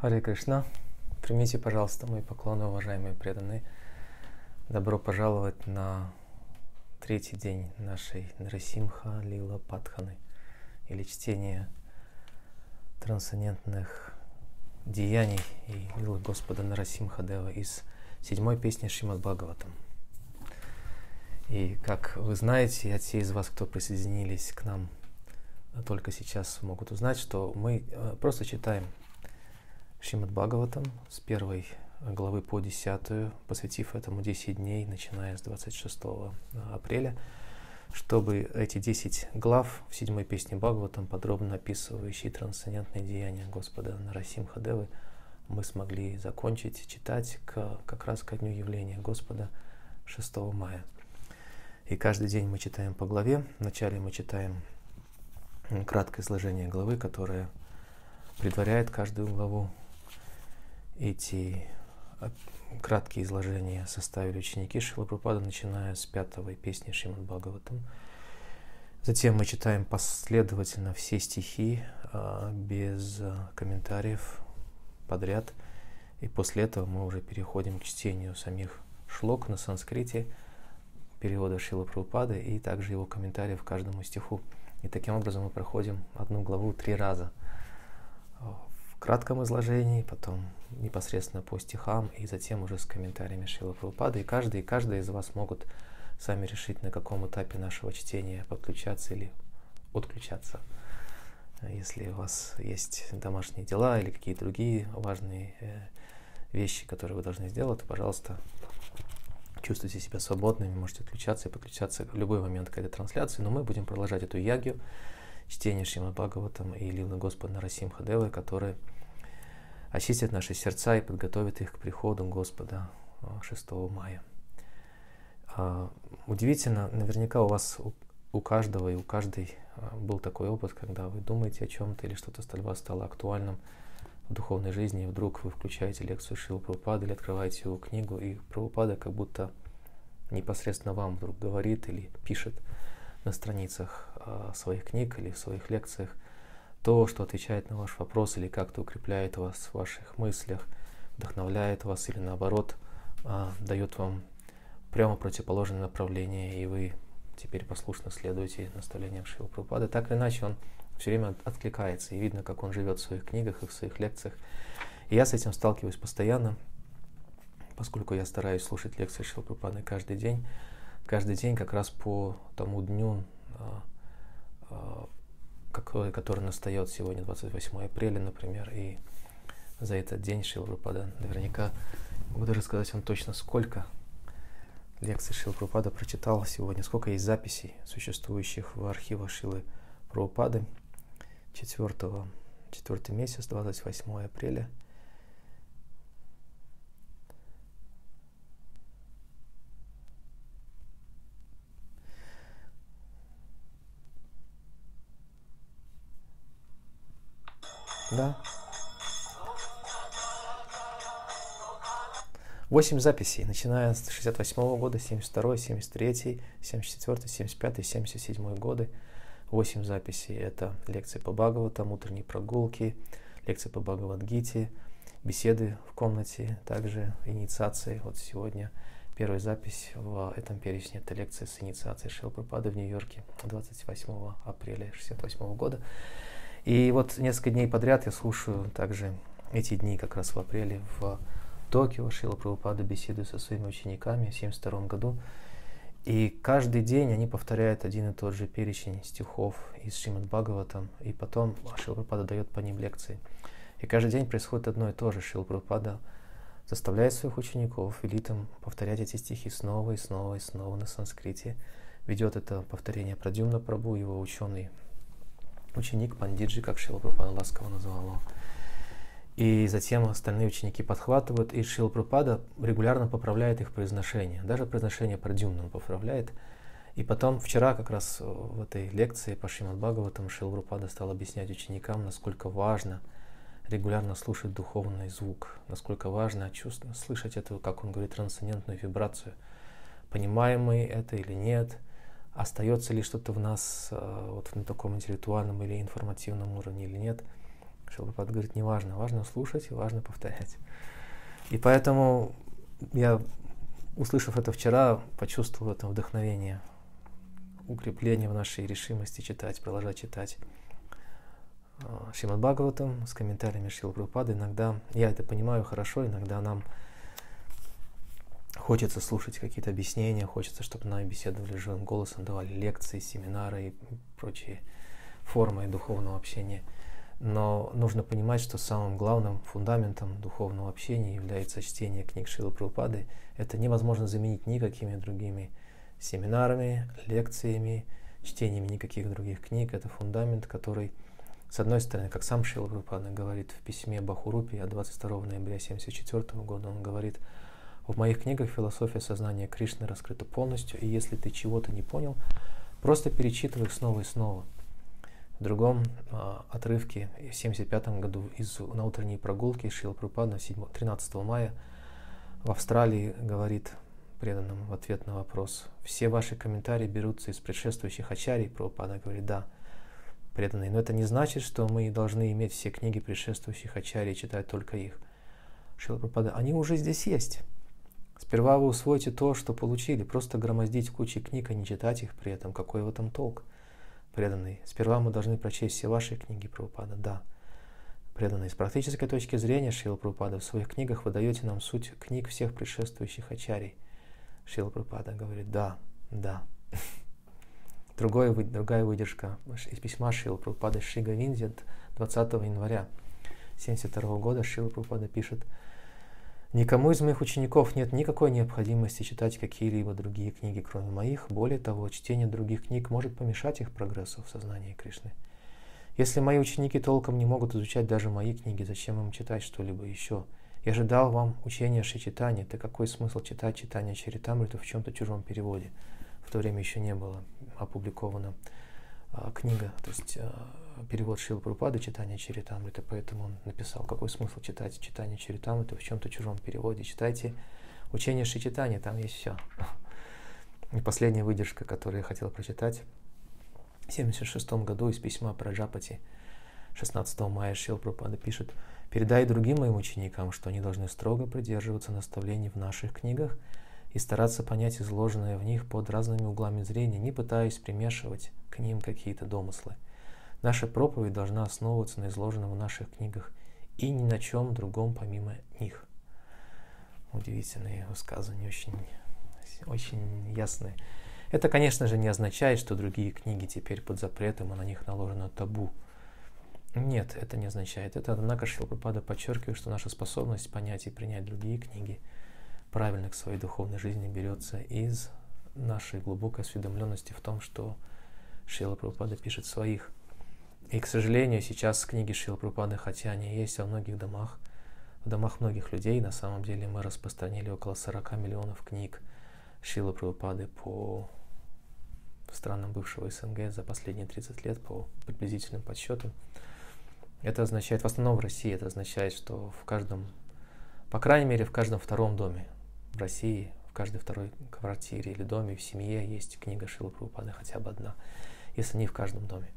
Харе Кришна. Примите, пожалуйста, мои поклоны, уважаемые преданные. Добро пожаловать на третий день нашей Нарасимха Лила Патханы или чтения трансцендентных деяний и лилы Господа Нарасимха Дева из седьмой песни Шримад Бхагаватам. И как вы знаете, от те из вас, кто присоединились к нам только сейчас, могут узнать, что мы э, просто читаем Шримад Бхагаватам с первой главы по десятую, посвятив этому 10 дней, начиная с 26 апреля, чтобы эти 10 глав в седьмой песне Бхагаватам, подробно описывающие трансцендентные деяния Господа Нарасимха Девы, мы смогли закончить читать к, как раз ко дню явления Господа 6 мая. И каждый день мы читаем по главе. Вначале мы читаем краткое изложение главы, которое предваряет каждую главу эти а, краткие изложения составили ученики Шилапрапада, начиная с пятой песни Шримад Бхагаватам. Затем мы читаем последовательно все стихи а, без а, комментариев подряд. И после этого мы уже переходим к чтению самих шлок на санскрите, перевода Шила Прабхупады и также его комментариев к каждому стиху. И таким образом мы проходим одну главу три раза кратком изложении, потом непосредственно по стихам, и затем уже с комментариями Шила Прабхупады. И каждый, и каждый из вас могут сами решить, на каком этапе нашего чтения подключаться или отключаться. Если у вас есть домашние дела или какие-то другие важные э, вещи, которые вы должны сделать, то, пожалуйста, чувствуйте себя свободными, можете отключаться и подключаться в любой момент к этой трансляции, но мы будем продолжать эту ягью, чтение Шримад Бхагаватам и Лилы Господа Нарасимха Девы, которые очистят наши сердца и подготовят их к приходу Господа 6 а, мая. А, удивительно, наверняка у вас, у каждого и у каждой а, был такой опыт, когда вы думаете о чем-то или что-то для стало актуальным в духовной жизни, и вдруг вы включаете лекцию Шилы Прабхупады или открываете его книгу, и Прабхупада как будто непосредственно вам вдруг говорит или пишет на страницах своих книг или в своих лекциях – то, что отвечает на ваш вопрос или как-то укрепляет вас в ваших мыслях, вдохновляет вас или наоборот а, дает вам прямо противоположное направление, и вы теперь послушно следуете наставлениям Шива Прабхупады. Так или иначе, он все время откликается, и видно, как он живет в своих книгах и в своих лекциях. И я с этим сталкиваюсь постоянно, поскольку я стараюсь слушать лекции Шила Прабхупады каждый день. Каждый день как раз по тому дню, а, а, какой, который настает сегодня, 28 апреля, например, и за этот день Шил Рупада наверняка, могу даже сказать вам точно сколько лекций Шил Прупада прочитал сегодня, сколько есть записей, существующих в архивах Шилы Прабхупады. 4, 4 месяц, 28 апреля – Да. Восемь записей, начиная с 68 года, 72, 73, 74, 75, 77 годы. Восемь записей. Это лекции по Бхагаватам, утренние прогулки, лекции по Бхагавадгите, беседы в комнате, также инициации. Вот сегодня первая запись в этом перечне – это лекция с инициацией Шилпрапады в Нью-Йорке 28 апреля 68 года. И вот несколько дней подряд я слушаю также эти дни, как раз в апреле, в Токио Шила Прабхупада беседую со своими учениками в 1972 году. И каждый день они повторяют один и тот же перечень стихов из Шримад Бхагаватам, и потом Шила Прабхупада дает по ним лекции. И каждый день происходит одно и то же. Шила Прабхупада заставляет своих учеников, велит им повторять эти стихи снова и снова и снова на санскрите. Ведет это повторение Прадюмна Прабу, его ученый ученик Пандиджи, как Шила Прабхупада ласково называл его. И затем остальные ученики подхватывают, и Шила Прабхупада регулярно поправляет их произношение. Даже произношение Прадюмна он поправляет. И потом, вчера как раз в этой лекции по Шримад Бхагаватам Шила Прабхупада стал объяснять ученикам, насколько важно регулярно слушать духовный звук, насколько важно чувствовать, слышать эту, как он говорит, трансцендентную вибрацию. Понимаем мы это или нет – остается ли что-то в нас э, вот на таком интеллектуальном или информативном уровне или нет. Шилапрапада говорит, не важно, важно слушать важно повторять. И поэтому я, услышав это вчера, почувствовал это вдохновение, укрепление в нашей решимости читать, продолжать читать. А, Шримад Бхагаватам с комментариями Шрила Прабхупады. Иногда, я это понимаю хорошо, иногда нам хочется слушать какие-то объяснения, хочется, чтобы нами беседовали живым голосом, давали лекции, семинары и прочие формы духовного общения. Но нужно понимать, что самым главным фундаментом духовного общения является чтение книг Шилы Прабхупады. Это невозможно заменить никакими другими семинарами, лекциями, чтениями никаких других книг. Это фундамент, который, с одной стороны, как сам Шила Прабхупада говорит в письме Бахурупи от 22 ноября 1974 года, он говорит, в моих книгах философия сознания Кришны раскрыта полностью, и если ты чего-то не понял, просто перечитывай их снова и снова – в другом а, отрывке, в 1975 году, из, на утренней прогулке Шила Прупада 13 мая в Австралии говорит преданным в ответ на вопрос. Все ваши комментарии берутся из предшествующих ачарий. Прабхупада говорит, да, преданные. Но это не значит, что мы должны иметь все книги предшествующих ачарий и читать только их. Шила Прабхупада, они уже здесь есть. Сперва вы усвоите то, что получили. Просто громоздить кучи книг, а не читать их при этом. Какой в этом толк? преданный, сперва мы должны прочесть все ваши книги Прабхупада, да. Преданный, с практической точки зрения Шила Прабхупада в своих книгах вы даете нам суть книг всех предшествующих ачарий. Шила Прабхупада говорит, да, да. Другое, другая выдержка из письма Шила Прабхупада Шига Винди 20 января 1972 года Шила Прабхупада пишет, Никому из моих учеников нет никакой необходимости читать какие-либо другие книги, кроме моих. Более того, чтение других книг может помешать их прогрессу в сознании Кришны. Если мои ученики толком не могут изучать даже мои книги, зачем им читать что-либо еще? Я же дал вам учение Шичитани. Это какой смысл читать читание Чаритамрита в чем-то чужом переводе? В то время еще не было опубликована а, книга, то есть а, перевод Шилы Прупады «Читание Чаритамрита», поэтому он написал, какой смысл читать «Читание Чаритамрита» в чем-то чужом переводе. Читайте учение Шичитани, там есть все. И последняя выдержка, которую я хотел прочитать. В 1976 году из письма про Джапати 16 мая Шил Прупада пишет «Передай другим моим ученикам, что они должны строго придерживаться наставлений в наших книгах и стараться понять изложенное в них под разными углами зрения, не пытаясь примешивать к ним какие-то домыслы – Наша проповедь должна основываться на изложенном в наших книгах и ни на чем другом помимо них. Удивительные высказывания, очень, очень ясные. Это, конечно же, не означает, что другие книги теперь под запретом, и на них наложено табу. Нет, это не означает. Это, однако, Шилпрапада подчеркивает, что наша способность понять и принять другие книги правильно к своей духовной жизни берется из нашей глубокой осведомленности в том, что Шила Прабхупада пишет в своих и, к сожалению, сейчас книги Шила Прупады, хотя они есть во многих домах, в домах многих людей, на самом деле мы распространили около 40 миллионов книг Шила по странам бывшего СНГ за последние 30 лет по приблизительным подсчетам. Это означает, в основном в России, это означает, что в каждом, по крайней мере, в каждом втором доме в России, в каждой второй квартире или доме, в семье есть книга Шила хотя бы одна, если не в каждом доме.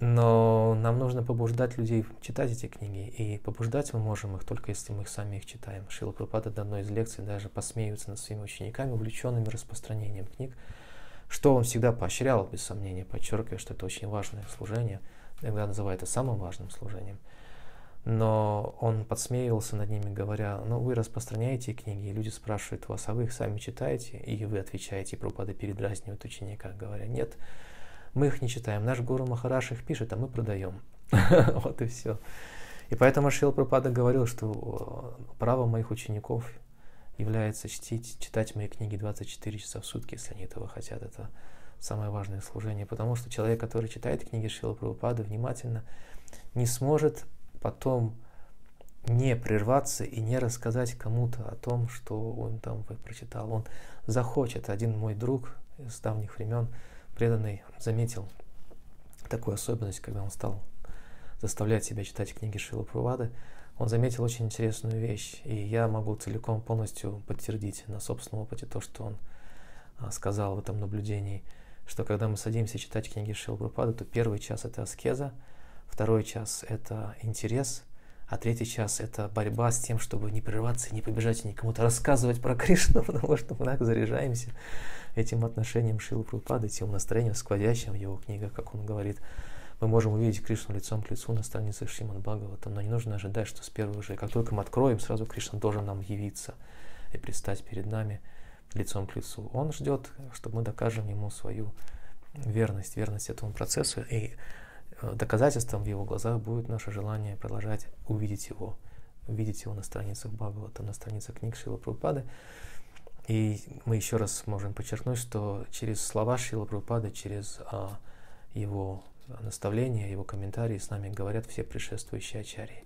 Но нам нужно побуждать людей читать эти книги, и побуждать мы можем их только если мы их сами их читаем. Шила Прабхупада до одной из лекций даже посмеивается над своими учениками, увлеченными распространением книг, что он всегда поощрял, без сомнения, подчеркивая, что это очень важное служение, иногда называет это самым важным служением. Но он подсмеивался над ними, говоря, ну вы распространяете книги, и люди спрашивают вас, а вы их сами читаете? И вы отвечаете, и Прабхупада передразнивает ученика, говоря, нет, мы их не читаем. Наш Гуру Махараш их пишет, а мы продаем. вот и все. И поэтому Шил Пропада говорил, что э, право моих учеников является чтить, читать мои книги 24 часа в сутки, если они этого хотят. Это самое важное служение, потому что человек, который читает книги Шила Прабхупады внимательно, не сможет потом не прерваться и не рассказать кому-то о том, что он там прочитал. Он захочет. Один мой друг с давних времен, преданный заметил такую особенность, когда он стал заставлять себя читать книги Шилы Прувады, он заметил очень интересную вещь, и я могу целиком полностью подтвердить на собственном опыте то, что он а, сказал в этом наблюдении, что когда мы садимся читать книги Шилы Прупады, то первый час это аскеза, второй час — это интерес, а третий час — это борьба с тем, чтобы не прерываться, не побежать и никому-то рассказывать про Кришну, потому что мы так заряжаемся этим отношением Шилы тем настроением, сквозящим в его книгах, как он говорит, мы можем увидеть Кришну лицом к лицу на странице Шримад Бхагавата, но не нужно ожидать, что с первого же, как только мы откроем, сразу Кришна должен нам явиться и предстать перед нами лицом к лицу. Он ждет, чтобы мы докажем ему свою верность, верность этому процессу, и доказательством в его глазах будет наше желание продолжать увидеть его, увидеть его на страницах Бхагавата, на страницах книг Шила Прабхупады. И мы еще раз можем подчеркнуть, что через слова Шила Прабхупады, через а, его наставления, его комментарии с нами говорят все предшествующие ачарьи.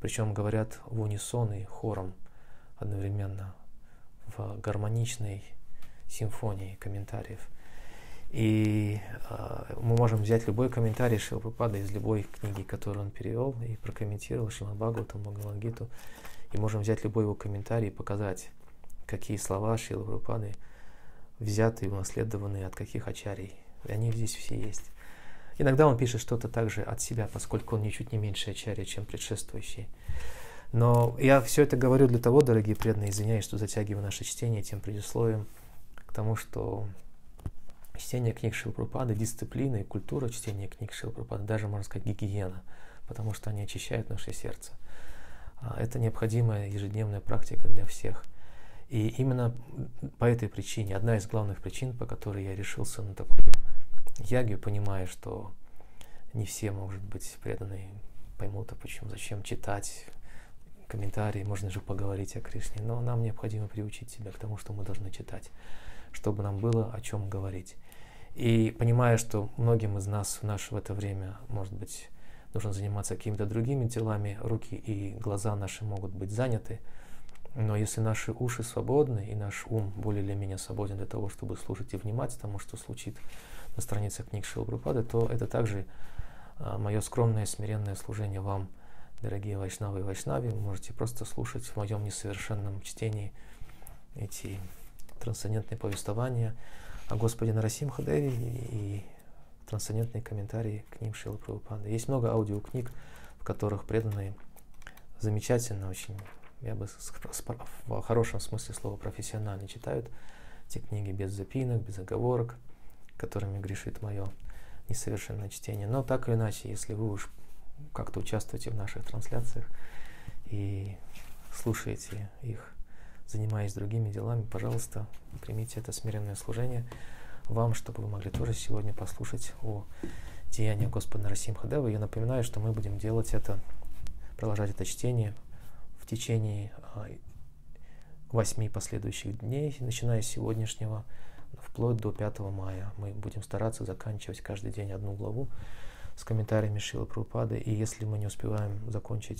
Причем говорят в унисон и хором одновременно, в гармоничной симфонии комментариев. И э, мы можем взять любой комментарий Шилпрапада из любой книги, которую он перевел и прокомментировал Шримад Бхагаватам, Бхагавангиту, и можем взять любой его комментарий и показать, какие слова Шилпрапады взяты и унаследованы от каких ачарий. И они здесь все есть. Иногда он пишет что-то также от себя, поскольку он ничуть не меньше ачарья, чем предшествующий. Но я все это говорю для того, дорогие преданные, извиняюсь, что затягиваю наше чтение тем предисловием к тому, что чтение книг Шилпрупады, дисциплина и культура чтения книг Шилпрупады, даже, можно сказать, гигиена, потому что они очищают наше сердце. А, это необходимая ежедневная практика для всех. И именно по этой причине, одна из главных причин, по которой я решился на такую ягью, понимая, что не все, может быть, преданные поймут, а почему, зачем читать комментарии, можно же поговорить о Кришне, но нам необходимо приучить себя к тому, что мы должны читать, чтобы нам было о чем говорить. И понимая, что многим из нас в наше в это время, может быть, нужно заниматься какими-то другими делами, руки и глаза наши могут быть заняты, но если наши уши свободны и наш ум более или менее свободен для того, чтобы слушать и внимать тому, что случит на страницах книг Шилбрупады, то это также а, мое скромное, смиренное служение вам, дорогие вайшнавы и вайшнави. Вы можете просто слушать в моем несовершенном чтении эти трансцендентные повествования о Господе Нарасимхадеве и трансцендентные комментарии к ним Шилы Прабхупады. Есть много аудиокниг, в которых преданные замечательно очень, я бы в хорошем смысле слова профессионально читают эти книги без запинок, без оговорок, которыми грешит мое несовершенное чтение. Но так или иначе, если вы уж как-то участвуете в наших трансляциях и слушаете их, занимаясь другими делами, пожалуйста, примите это смиренное служение вам, чтобы вы могли тоже сегодня послушать о деяниях Господа Нарасимхадева. Я напоминаю, что мы будем делать это, продолжать это чтение в течение а, восьми последующих дней, начиная с сегодняшнего вплоть до 5 мая. Мы будем стараться заканчивать каждый день одну главу с комментариями Шилы Прабхупады. И если мы не успеваем закончить